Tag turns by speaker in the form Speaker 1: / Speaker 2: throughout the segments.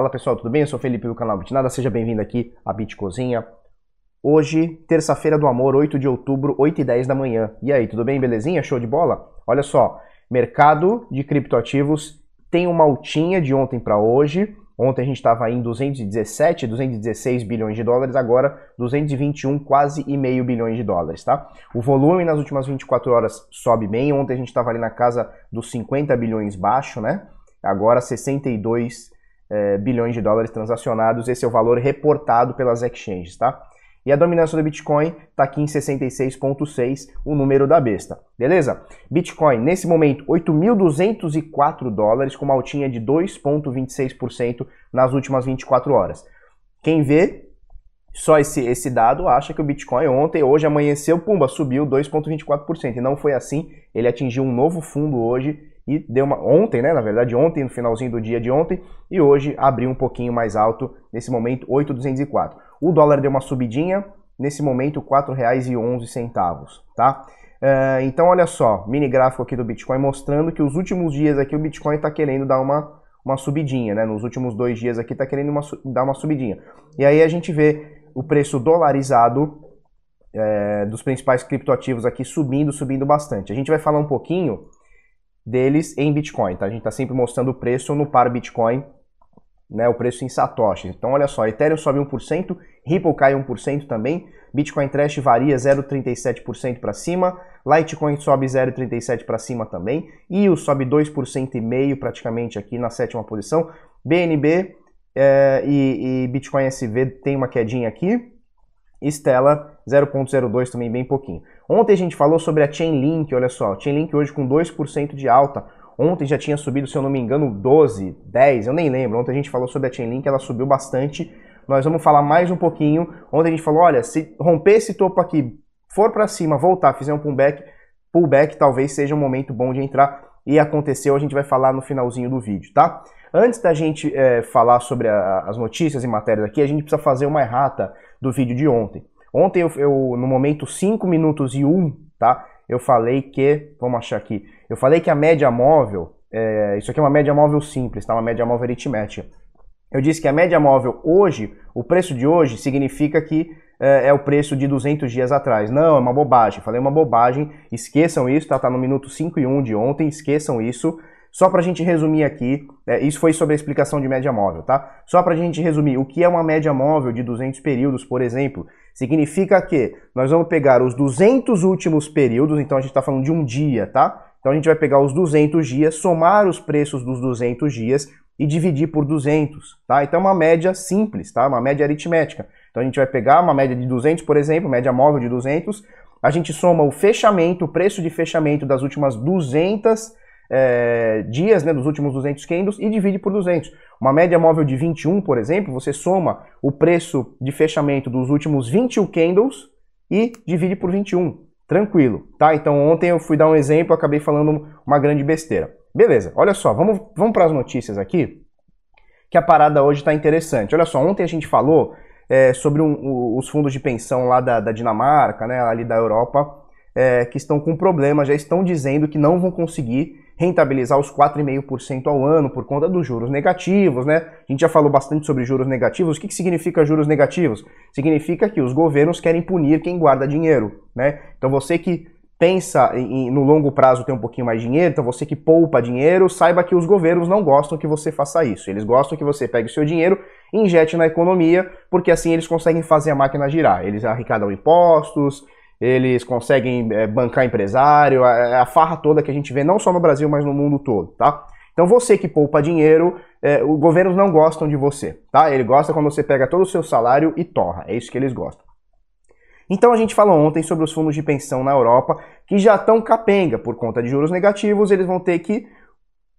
Speaker 1: Fala pessoal, tudo bem? Eu sou Felipe do canal Bitnada, seja bem-vindo aqui à Bitcozinha. Hoje, terça-feira do amor, 8 de outubro, 8 e 10 da manhã. E aí, tudo bem? Belezinha? Show de bola? Olha só, mercado de criptoativos tem uma altinha de ontem para hoje. Ontem a gente estava em 217, 216 bilhões de dólares, agora 221, quase e meio bilhões de dólares, tá? O volume nas últimas 24 horas sobe bem. Ontem a gente estava ali na casa dos 50 bilhões baixo, né? Agora 62 é, bilhões de dólares transacionados, esse é o valor reportado pelas exchanges, tá? E a dominância do Bitcoin está aqui em 66,6, o número da besta. Beleza? Bitcoin, nesse momento, 8.204 dólares, com uma altinha de 2,26% nas últimas 24 horas. Quem vê só esse, esse dado acha que o Bitcoin ontem, hoje amanheceu, pumba, subiu 2,24%. E não foi assim, ele atingiu um novo fundo hoje e deu uma ontem, né, na verdade, ontem no finalzinho do dia de ontem e hoje abriu um pouquinho mais alto, nesse momento 8.204. O dólar deu uma subidinha, nesse momento R$ 4,11, tá? Uh, então olha só, mini gráfico aqui do Bitcoin mostrando que os últimos dias aqui o Bitcoin está querendo dar uma, uma subidinha, né? Nos últimos dois dias aqui está querendo uma, dar uma subidinha. E aí a gente vê o preço dolarizado é, dos principais criptoativos aqui subindo, subindo bastante. A gente vai falar um pouquinho deles em Bitcoin, tá? A gente está sempre mostrando o preço no par Bitcoin, né, o preço em Satoshi. Então olha só, Ethereum sobe 1%, Ripple cai 1% também, Bitcoin Trash varia 0,37% para cima, Litecoin sobe 0,37% para cima também, EOS sobe 2% e meio praticamente aqui na sétima posição, BNB é, e, e Bitcoin SV tem uma quedinha aqui, Stella 0.02 também bem pouquinho. Ontem a gente falou sobre a Chainlink, olha só, Chainlink hoje com 2% de alta. Ontem já tinha subido, se eu não me engano, 12, 10, eu nem lembro. Ontem a gente falou sobre a Chainlink, ela subiu bastante. Nós vamos falar mais um pouquinho. Ontem a gente falou, olha, se romper esse topo aqui, for para cima, voltar, fizer um pullback, pullback talvez seja um momento bom de entrar. E aconteceu, a gente vai falar no finalzinho do vídeo, tá? Antes da gente é, falar sobre a, as notícias e matérias aqui, a gente precisa fazer uma errata do vídeo de ontem. Ontem, eu, eu, no momento 5 minutos e 1, tá? Eu falei que, vamos achar aqui, eu falei que a média móvel, é, isso aqui é uma média móvel simples, tá? Uma média móvel aritmética. Eu disse que a média móvel hoje, o preço de hoje, significa que é, é, o preço de 200 dias atrás. Não, é uma bobagem. Falei uma bobagem. Esqueçam isso, tá? Tá no minuto 5 e 1 de ontem. Esqueçam isso. Só para a gente resumir aqui, é, isso foi sobre a explicação de média móvel, tá? Só para a gente resumir, o que é uma média móvel de 200 períodos, por exemplo, significa que nós vamos pegar os 200 últimos períodos, então a gente está falando de um dia, tá? Então a gente vai pegar os 200 dias, somar os preços dos 200 dias e dividir por 200, tá? Então é uma média simples, tá? Uma média aritmética. Então a gente vai pegar uma média de 200, por exemplo, média móvel de 200, a gente soma o fechamento, o preço de fechamento das últimas 200 é, dias, né, dos últimos 200 candles e divide por 200. Uma média móvel de 21, por exemplo, você soma o preço de fechamento dos últimos 21 candles e divide por 21. Tranquilo, tá? Então ontem eu fui dar um exemplo, acabei falando uma grande besteira. Beleza, olha só, vamos, vamos para as notícias aqui, que a parada hoje está interessante. Olha só, ontem a gente falou é, sobre um, os fundos de pensão lá da, da Dinamarca, né, ali da Europa, é, que estão com problema, já estão dizendo que não vão conseguir rentabilizar os 4,5% ao ano por conta dos juros negativos, né? A gente já falou bastante sobre juros negativos. O que, que significa juros negativos? Significa que os governos querem punir quem guarda dinheiro, né? Então você que pensa em, no longo prazo ter um pouquinho mais de dinheiro, então você que poupa dinheiro, saiba que os governos não gostam que você faça isso. Eles gostam que você pegue o seu dinheiro e injete na economia, porque assim eles conseguem fazer a máquina girar. Eles arrecadam impostos, eles conseguem é, bancar empresário, a, a, farra toda que a gente vê não só no Brasil, mas no mundo todo, tá? Então você que poupa dinheiro, é, os governos não gostam de você, tá? Ele gosta quando você pega todo o seu salário e torra, é isso que eles gostam. Então a gente falou ontem sobre os fundos de pensão na Europa que já estão capenga por conta de juros negativos, eles vão ter que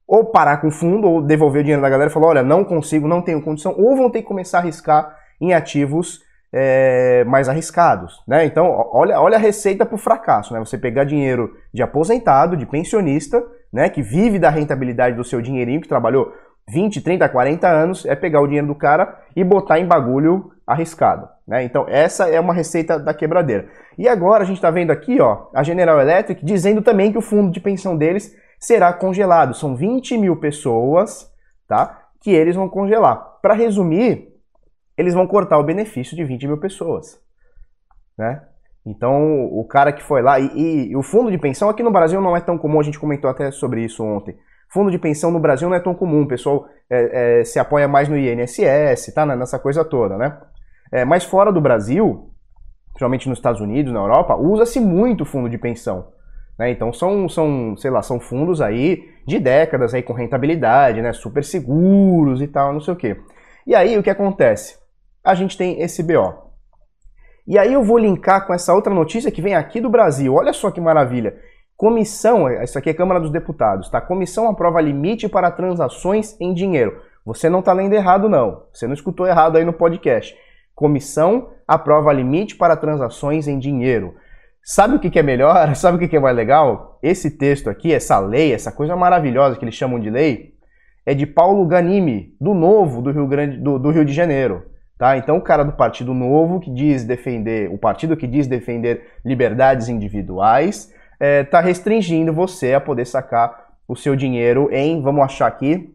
Speaker 1: ou parar com o fundo ou devolver o dinheiro da galera e falar, olha, não consigo, não tenho condição, ou vão ter que começar a arriscar em ativos é, mais arriscados. Né? Então, olha, olha a receita para o fracasso. Né? Você pegar dinheiro de aposentado, de pensionista, né, que vive da rentabilidade do seu dinheirinho, que trabalhou 20, 30, 40 anos, é pegar o dinheiro do cara e botar em bagulho arriscado. Né? Então, essa é uma receita da quebradeira. E agora a gente está vendo aqui ó, a General Electric dizendo também que o fundo de pensão deles será congelado. São 20 mil pessoas tá, que eles vão congelar. para resumir, eles vão cortar o benefício de 20 mil pessoas. Né? Então, o cara que foi lá, e, e, e, o fundo de pensão aqui no Brasil não é tão comum, a gente comentou até sobre isso ontem. Fundo de pensão no Brasil não é tão comum, o pessoal é, é, se apoia mais no INSS, tá? Nessa coisa toda, né? É, mas fora do Brasil, principalmente nos Estados Unidos, na Europa, usa-se muito fundo de pensão. Né? Então são, são, sei lá, são fundos aí de décadas aí com rentabilidade, né? Super seguros e tal, não sei o quê. E aí o que acontece? A gente tem esse BO. E aí eu vou linkar com essa outra notícia que vem aqui do Brasil. Olha só que maravilha. Comissão, isso aqui é Câmara dos Deputados, tá? Comissão aprova limite para transações em dinheiro. Você não está lendo errado, não. Você não escutou errado aí no podcast. Comissão aprova limite para transações em dinheiro. Sabe o que, é melhor? Sabe o que, é mais legal? Esse texto aqui, essa lei, essa coisa maravilhosa que eles chamam de lei, é de Paulo Ganimi, do Novo, do Rio, Grande, do, do Rio de Janeiro. Tá? Então o cara do Partido Novo, que diz defender, o partido que diz defender liberdades individuais, está é, tá restringindo você a poder sacar o seu dinheiro em, vamos achar aqui,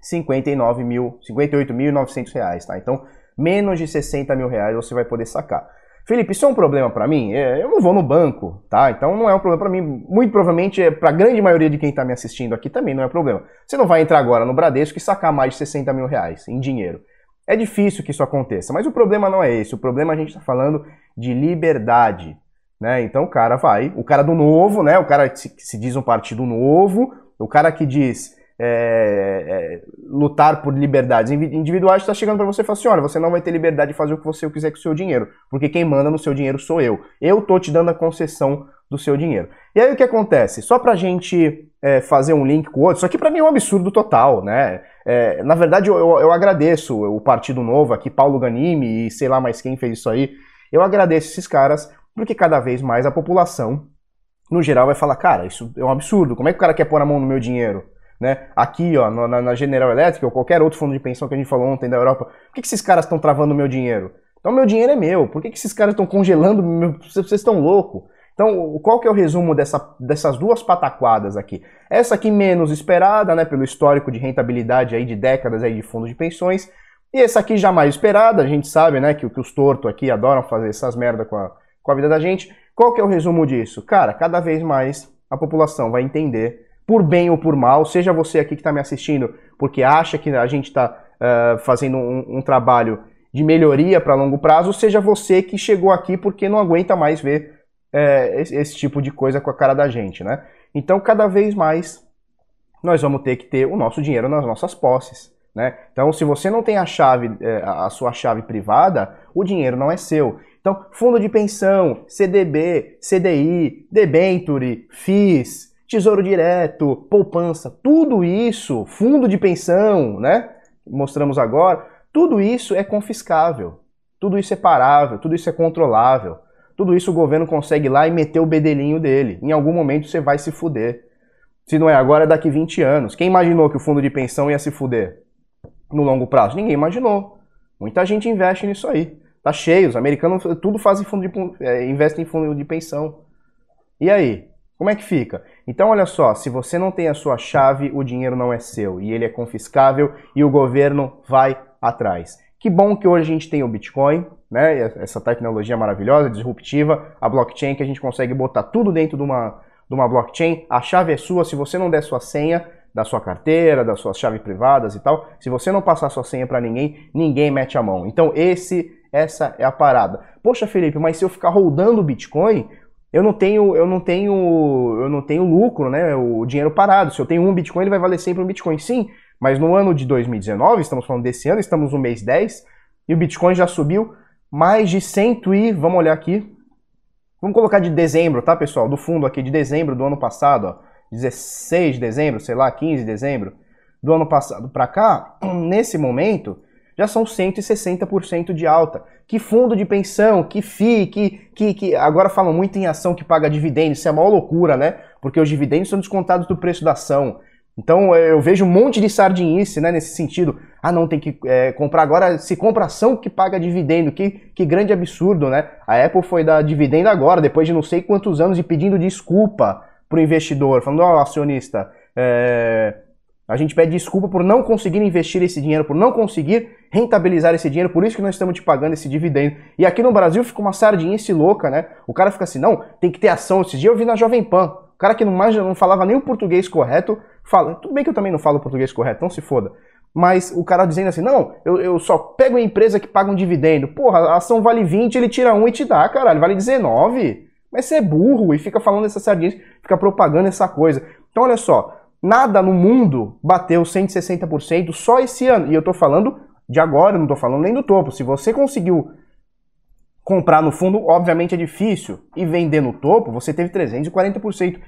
Speaker 1: 59 mil, 58.900 reais, tá? Então, menos de 60 mil reais você vai poder sacar. Felipe, isso é um problema para mim? É, eu não vou no banco, tá? Então não é um problema para mim. Muito provavelmente, é, para a grande maioria de quem está me assistindo aqui também não é problema. Você não vai entrar agora no Bradesco e sacar mais de 60 mil reais em dinheiro. É difícil que isso aconteça, mas o problema não é esse. O problema a gente está falando de liberdade. Né? Então o cara vai, o cara do novo, né? o cara que se, diz um partido novo, o cara que diz é, é, lutar por liberdades individuais está chegando para você e fala assim: olha, você não vai ter liberdade de fazer o que você quiser com o seu dinheiro, porque quem manda no seu dinheiro sou eu. Eu tô te dando a concessão do seu dinheiro. E aí o que acontece? Só para a gente é, fazer um link com o outro, isso aqui para mim é um absurdo total, né? É, na verdade, eu, eu, eu, agradeço o Partido Novo aqui, Paulo Ganimi e sei lá mais quem fez isso aí. Eu agradeço esses caras, porque cada vez mais a população, no geral, vai falar, cara, isso é um absurdo, como é que o cara quer pôr a mão no meu dinheiro? Né? Aqui, ó, na, na General Electric ou qualquer outro fundo de pensão que a gente falou ontem da Europa, por que, que esses caras estão travando o meu dinheiro? Então, meu dinheiro é meu. Por que, que esses caras estão congelando? Meu... Vocês estão loucos. Então, qual que é o resumo dessa, dessas duas pataquadas aqui? Essa aqui menos esperada, né, pelo histórico de rentabilidade aí de décadas aí de fundos de pensões, e essa aqui já mais esperada, a gente sabe, né, que, que os tortos aqui adoram fazer essas merda com a, com a vida da gente. Qual que é o resumo disso? Cara, cada vez mais a população vai entender, por bem ou por mal, seja você aqui que está me assistindo, porque acha que a gente está uh, fazendo um, um trabalho de melhoria para longo prazo, seja você que chegou aqui porque não aguenta mais ver é, esse, esse, tipo de coisa com a cara da gente, né? Então, cada vez mais, nós vamos ter que ter o nosso dinheiro nas nossas posses, né? Então, se você não tem a chave, é, a sua chave privada, o dinheiro não é seu. Então, fundo de pensão, CDB, CDI, debenture, FIIs, Tesouro Direto, poupança, tudo isso, fundo de pensão, né? Mostramos agora, tudo isso é confiscável, tudo isso é parável, tudo isso é controlável. Tudo isso o governo consegue ir lá e meter o bedelinho dele. Em algum momento você vai se fuder. Se não é agora, é daqui 20 anos. Quem imaginou que o fundo de pensão ia se fuder no longo prazo? Ninguém imaginou. Muita gente investe nisso aí. Tá cheio, os americanos tudo fazem fundo de, é, investem em fundo de pensão. E aí? Como é que fica? Então, olha só, se você não tem a sua chave, o dinheiro não é seu e ele é confiscável e o governo vai atrás. Que bom que hoje a gente tem o Bitcoin, né? Essa tecnologia maravilhosa, disruptiva, a blockchain que a gente consegue botar tudo dentro de uma, de uma blockchain. A chave é sua, se você não der sua senha da sua carteira, das suas chaves privadas e tal, se você não passar sua senha para ninguém, ninguém mete a mão. Então esse essa é a parada. Poxa, Felipe, mas se eu ficar rodando Bitcoin, eu não tenho, eu não tenho, eu não tenho lucro, né? O dinheiro parado. Se eu tenho um Bitcoin, ele vai valer sempre um Bitcoin. Sim, mas no ano de 2019, estamos falando desse ano, estamos no mês 10, e o Bitcoin já subiu mais de 100 e, vamos olhar aqui, vamos colocar de dezembro, tá pessoal, do fundo aqui de dezembro do ano passado, ó, 16 de dezembro, sei lá, 15 de dezembro do ano passado para cá, nesse momento, já são 160% de alta. Que fundo de pensão, que FII, que, que, que agora falam muito em ação que paga dividendos, isso é uma loucura, né? Porque os dividendos são descontados do preço da ação. Então eu vejo um monte de sardinice né, nesse sentido. Ah, não, tem que é, comprar agora, se compra ação que paga dividendo. Que, que grande absurdo, né? A Apple foi dar dividendo agora, depois de não sei quantos anos, e pedindo desculpa pro investidor, falando, ó, oh, acionista, é, A gente pede desculpa por não conseguir investir esse dinheiro, por não conseguir rentabilizar esse dinheiro, por isso que nós estamos te pagando esse dividendo. E aqui no Brasil fica uma sardinice louca, né? O cara fica assim, não, tem que ter ação. Esse dia eu vi na Jovem Pan. O cara que não, mais, não falava nem o português correto, fala. Tudo bem que eu também não falo português correto, não se foda. Mas o cara dizendo assim, não, eu, eu só pego a empresa que paga um dividendo. Porra, a ação vale 20, ele tira um e te dá, caralho, vale 19. Mas você é burro e fica falando essa sardinice, fica propagando essa coisa. Então olha só, Nada no mundo bateu 160% só esse ano. E eu tô falando de agora, não tô falando nem do topo. Se você conseguiu comprar no fundo, obviamente é difícil. E vender no topo, você teve 340%.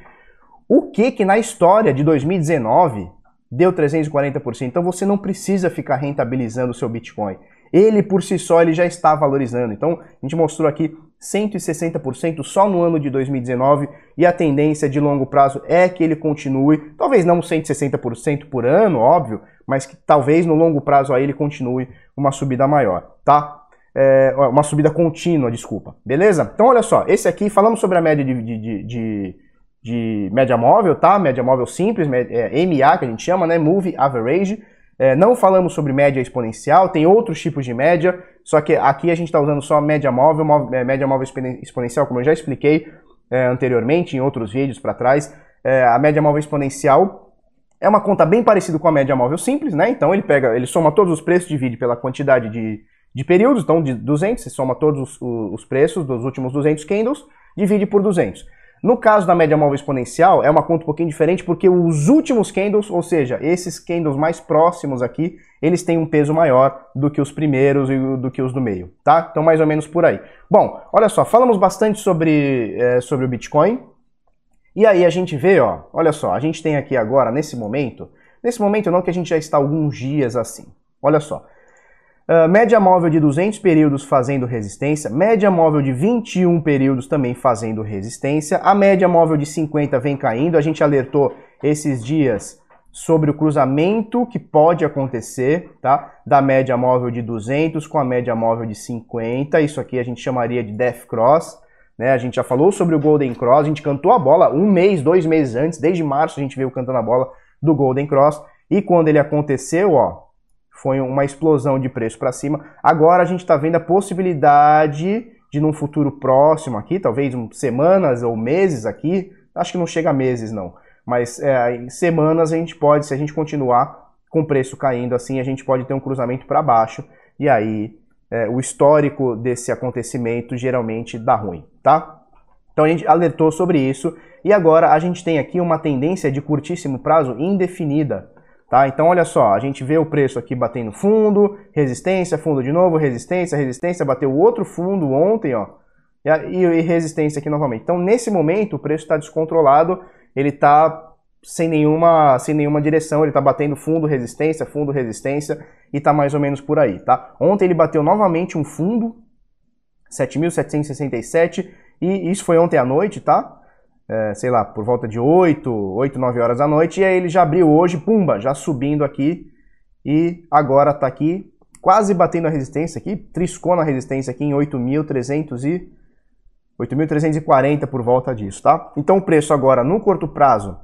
Speaker 1: O que que na história de 2019 deu 340%? Então você não precisa ficar rentabilizando o seu Bitcoin. Ele por si só ele já está valorizando. Então a gente mostrou aqui 160% só no ano de 2019 e a tendência de longo prazo é que ele continue, talvez não 160% por ano, óbvio, mas que talvez no longo prazo aí ele continue uma subida maior, tá? É, uma subida contínua, desculpa, beleza? Então olha só, esse aqui, falamos sobre a média de, de, de, de média móvel, tá? Média móvel simples, é, MA que a gente chama, né? Move Average, é, não falamos sobre média exponencial, tem outros tipos de média, só que aqui a gente está usando só média móvel, móvel, é, média móvel exponencial, como eu já expliquei é, anteriormente em outros vídeos para trás. É, a média móvel exponencial é uma conta bem parecida com a média móvel simples, né? Então ele pega, ele soma todos os preços, divide pela quantidade de, de períodos, então de 200, você soma todos os, os preços dos últimos 200 candles, divide por 200. No caso da média móvel exponencial, é uma conta um pouquinho diferente porque os últimos candles, ou seja, esses candles mais próximos aqui, eles têm um peso maior do que os primeiros e do que os do meio, tá? Então mais ou menos por aí. Bom, olha só, falamos bastante sobre, é, sobre o Bitcoin. E aí a gente vê, ó, olha só, a gente tem aqui agora, nesse momento, nesse momento não que a gente já está alguns dias assim. Olha só, Uh, média móvel de 200 períodos fazendo resistência, média móvel de 21 períodos também fazendo resistência, a média móvel de 50 vem caindo, a gente alertou esses dias sobre o cruzamento que pode acontecer, tá? Da média móvel de 200 com a média móvel de 50, isso aqui a gente chamaria de Death Cross, né? A gente já falou sobre o Golden Cross, a gente cantou a bola um mês, dois meses antes, desde março a gente veio cantando a bola do Golden Cross, e quando ele aconteceu, ó, foi uma explosão de preço para cima. Agora a gente está vendo a possibilidade de num futuro próximo aqui, talvez semanas ou meses aqui, acho que não chega a meses não, mas é, em semanas a gente pode, se a gente continuar com o preço caindo assim, a gente pode ter um cruzamento para baixo e aí é, o histórico desse acontecimento geralmente dá ruim, tá? Então a gente alertou sobre isso e agora a gente tem aqui uma tendência de curtíssimo prazo indefinida. Tá? Então olha só, a gente vê o preço aqui batendo fundo, resistência, fundo de novo, resistência, resistência, bateu outro fundo ontem, ó, e, e resistência aqui novamente. Então nesse momento o preço está descontrolado, ele está sem nenhuma, sem nenhuma direção, ele está batendo fundo, resistência, fundo, resistência e está mais ou menos por aí, tá? Ontem ele bateu novamente um fundo, 7.767 e isso foi ontem à noite, tá? É, sei lá, por volta de 8, 8, 9 horas da noite, e aí ele já abriu hoje, pumba, já subindo aqui, e agora está aqui, quase batendo a resistência aqui, triscou na resistência aqui em 8.300 e 8.340 por volta disso, tá? Então o preço agora no curto prazo,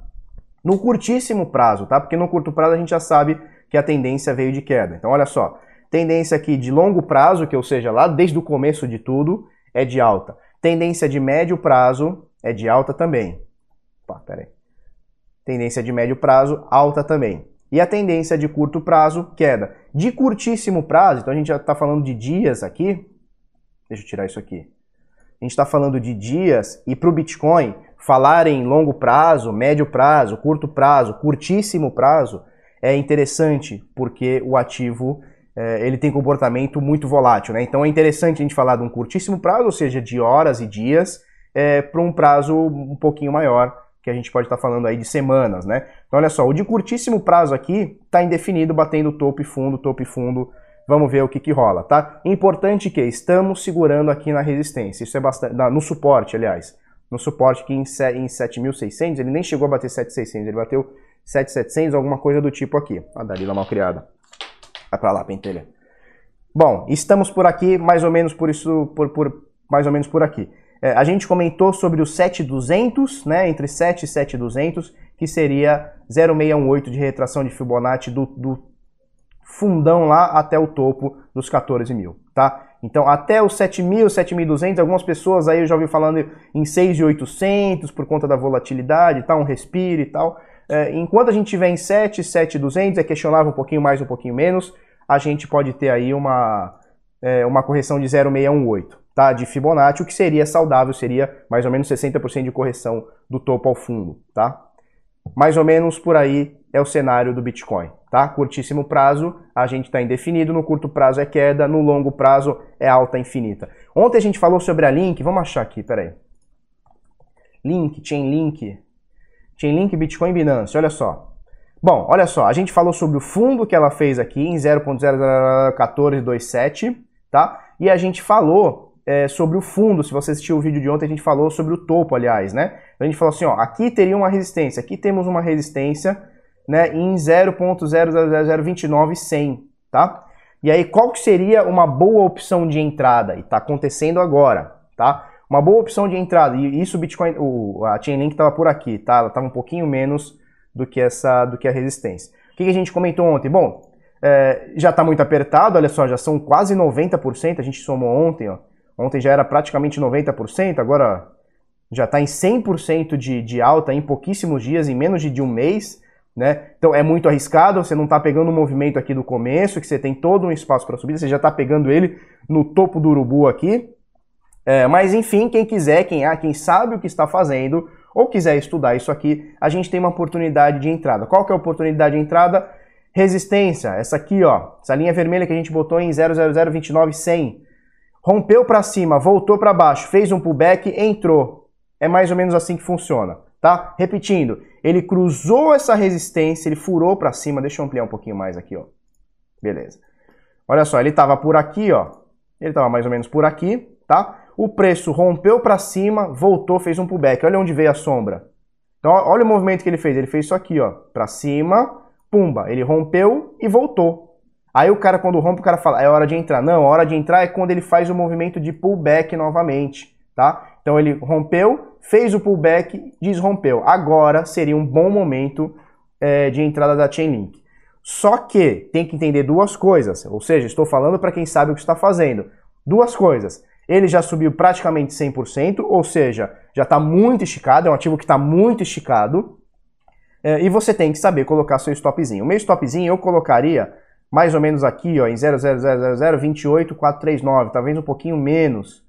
Speaker 1: no curtíssimo prazo, tá? Porque no curto prazo a gente já sabe que a tendência veio de queda. Então olha só, tendência aqui de longo prazo, que ou seja, lá desde o começo de tudo, é de alta. Tendência de médio prazo é de alta também. Opa, peraí. Tendência de médio prazo, alta também. E a tendência de curto prazo, queda. De curtíssimo prazo, então a gente já está falando de dias aqui. Deixa eu tirar isso aqui. A gente está falando de dias e para o Bitcoin, falar em longo prazo, médio prazo, curto prazo, curtíssimo prazo, é interessante porque o ativo é, ele tem comportamento muito volátil. Né? Então é interessante a gente falar de um curtíssimo prazo, ou seja, de horas e dias, é, para um prazo um pouquinho maior, que a gente pode estar tá falando aí de semanas, né? Então olha só, o de curtíssimo prazo aqui está indefinido, batendo topo e fundo, topo e fundo. Vamos ver o que, que rola, tá? Importante que estamos segurando aqui na resistência, isso é bastante, no suporte, aliás. No suporte que em, em 7.600, ele nem chegou a bater 7.600, ele bateu 7.700, alguma coisa do tipo aqui. A Dalila mal criada. Vai pra lá, pentelha. Bom, estamos por aqui, mais ou menos por isso, por, por mais ou menos por aqui. É, a gente comentou sobre o 7200, né, entre 7 e 7200, que seria 0,618 de retração de Fibonacci do, do fundão lá até o topo dos 14 mil, tá? Então, até os 7.000, 7.200, algumas pessoas aí eu já ouvi falando em 6.800 por conta da volatilidade, tá? Um respiro e tal. É, enquanto a gente tiver em 7, 7.200, é questionável um pouquinho mais, um pouquinho menos, a gente pode ter aí uma, é, uma correção de 0,618, tá? De Fibonacci, o que seria saudável, seria mais ou menos 60% de correção do topo ao fundo, tá? Mais ou menos por aí é o cenário do Bitcoin, tá? Curtíssimo prazo, a gente está indefinido, no curto prazo é queda, no longo prazo é alta infinita. Ontem a gente falou sobre a Link, vamos achar aqui, peraí. Link, Chainlink, Chainlink, Bitcoin, Binance, olha só. Bom, olha só, a gente falou sobre o fundo que ela fez aqui em 0.01427, tá? E a gente falou é, sobre o fundo, se você assistiu o vídeo de ontem, a gente falou sobre o topo, aliás, né? A gente falou assim, ó, aqui teria uma resistência, aqui temos uma resistência né, em 0.00029100, tá? E aí, qual que seria uma boa opção de entrada? E está acontecendo agora, tá? Uma boa opção de entrada, e isso o Bitcoin, o, a Chainlink estava por aqui, tá? Ela estava um pouquinho menos do que essa, do que a resistência. O que, que a gente comentou ontem? Bom, é, já está muito apertado, olha só, já são quase 90%, a gente somou ontem, ó. Ontem já era praticamente 90%, agora já está em 100% de, de alta em pouquíssimos dias, em menos de, de um mês. Né? Então é muito arriscado, você não está pegando o movimento aqui do começo, que você tem todo um espaço para subir, você já está pegando ele no topo do urubu aqui. É, mas enfim, quem quiser, quem, ah, quem sabe o que está fazendo, ou quiser estudar isso aqui, a gente tem uma oportunidade de entrada. Qual que é a oportunidade de entrada? Resistência, essa aqui, ó, essa linha vermelha que a gente botou em 00029,100. Rompeu para cima, voltou para baixo, fez um pullback, entrou. É mais ou menos assim que funciona, tá? Repetindo, ele cruzou essa resistência, ele furou para cima. Deixa eu ampliar um pouquinho mais aqui, ó. Beleza. Olha só, ele estava por aqui, ó. Ele estava mais ou menos por aqui, tá? O preço rompeu para cima, voltou, fez um pullback. Olha onde veio a sombra. Então, olha o movimento que ele fez. Ele fez isso aqui, ó, para cima, pumba. Ele rompeu e voltou. Aí o cara, quando rompe, o cara fala, é hora de entrar. Não, a hora de entrar é quando ele faz o movimento de pullback novamente, tá? Então ele rompeu, fez o pullback, desrompeu. Agora seria um bom momento é, de entrada da Chainlink. Só que tem que entender duas coisas, ou seja, estou falando para quem sabe o que está fazendo. Duas coisas. Ele já subiu praticamente 100%, ou seja, já está muito esticado, é um ativo que está muito esticado. É, e você tem que saber colocar seu stopzinho. O meu stopzinho eu colocaria mais ou menos aqui, ó, em 0,00028,439, talvez um pouquinho menos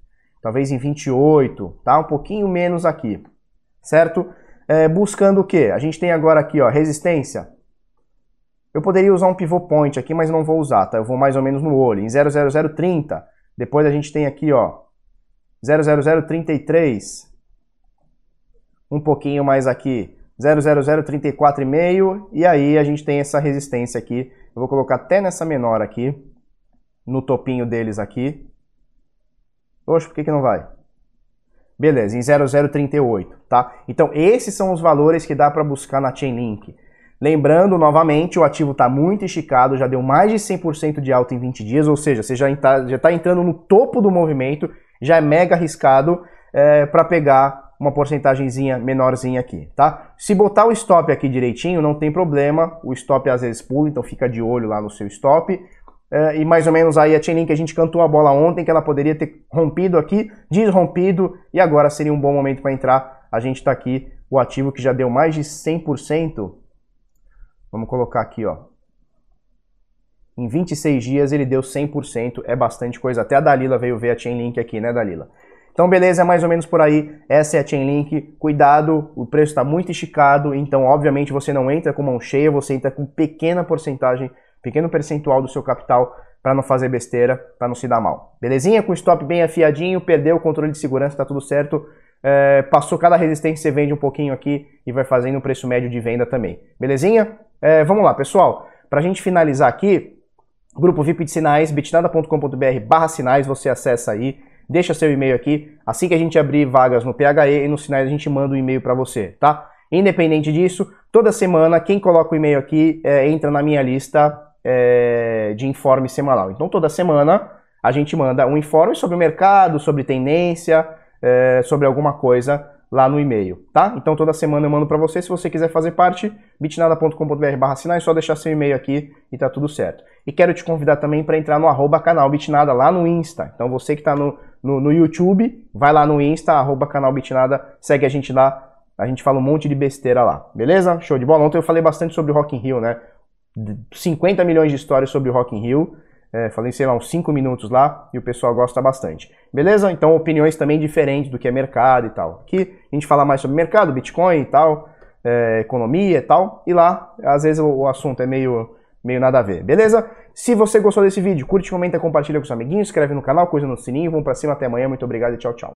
Speaker 1: talvez em 28, tá? Um pouquinho menos aqui, certo? É, buscando o que? A gente tem agora aqui, ó, resistência. Eu poderia usar um pivô point aqui, mas não vou usar, tá? Eu vou mais ou menos no olho, em 00030. Depois a gente tem aqui, ó, 00033. Um pouquinho mais aqui, 00034,5. E aí a gente tem essa resistência aqui. Eu vou colocar até nessa menor aqui, no topinho deles aqui, Oxe, por que, que não vai? Beleza, em 0038, tá? Então, esses são os valores que dá para buscar na Chainlink. Lembrando, novamente, o ativo está muito esticado, já deu mais de 100% de alta em 20 dias, ou seja, você já está tá entrando no topo do movimento, já é mega arriscado é, para pegar uma porcentagemzinha menorzinha aqui, tá? Se botar o stop aqui direitinho, não tem problema, o stop às vezes pula, então fica de olho lá no seu stop. É, e mais ou menos aí a Chainlink a gente cantou a bola ontem que ela poderia ter rompido aqui, desrompido e agora seria um bom momento para entrar. A gente está aqui, o ativo que já deu mais de 100%. Vamos colocar aqui, ó. Em 26 dias ele deu 100%, é bastante coisa. Até a Dalila veio ver a Chainlink aqui, né, Dalila? Então, beleza, é mais ou menos por aí. Essa é a Chainlink. Cuidado, o preço está muito esticado, então, obviamente, você não entra com mão cheia, você entra com pequena porcentagem pequeno percentual do seu capital para não fazer besteira, para não se dar mal. Belezinha? Com o stop bem afiadinho, perdeu o controle de segurança, está tudo certo. É, passou cada resistência, você vende um pouquinho aqui e vai fazendo um preço médio de venda também. Belezinha? É, vamos lá, pessoal. Para a gente finalizar aqui, grupo VIP de sinais, bitnada.com.br barra sinais, você acessa aí, deixa seu e-mail aqui. Assim que a gente abrir vagas no PHE e nos sinais, a gente manda um e-mail para você, tá? Independente disso, toda semana, quem coloca o e-mail aqui é, entra na minha lista é, de informe semanal. Então, toda semana a gente manda um informe sobre o mercado, sobre tendência, é, sobre alguma coisa lá no e-mail, tá? Então toda semana eu mando para você, se você quiser fazer parte, bitnada.com.br barra assinar, é só deixar seu e-mail aqui e tá tudo certo. E quero te convidar também para entrar no arroba canal Bitnada lá no Insta. Então você que está no, no, no, YouTube, vai lá no Insta, arroba canal Bitnada, segue a gente lá, a gente fala um monte de besteira lá, beleza? Show de bola? Ontem eu falei bastante sobre o Rock in Rio, né? 50 milhões de histórias sobre o Rock in Rio, é, falei, sei lá, uns 5 minutos lá e o pessoal gosta bastante. Beleza? Então, opiniões também diferentes do que é mercado e tal. Aqui a gente fala mais sobre mercado, Bitcoin e tal, é, economia e tal. E lá, às vezes, o, o, assunto é meio, meio nada a ver. Beleza? Se você gostou desse vídeo, curte, comenta, compartilha com seus amiguinhos, inscreve no canal, coisa no sininho. Vamos pra cima, até amanhã. Muito obrigado e tchau, tchau.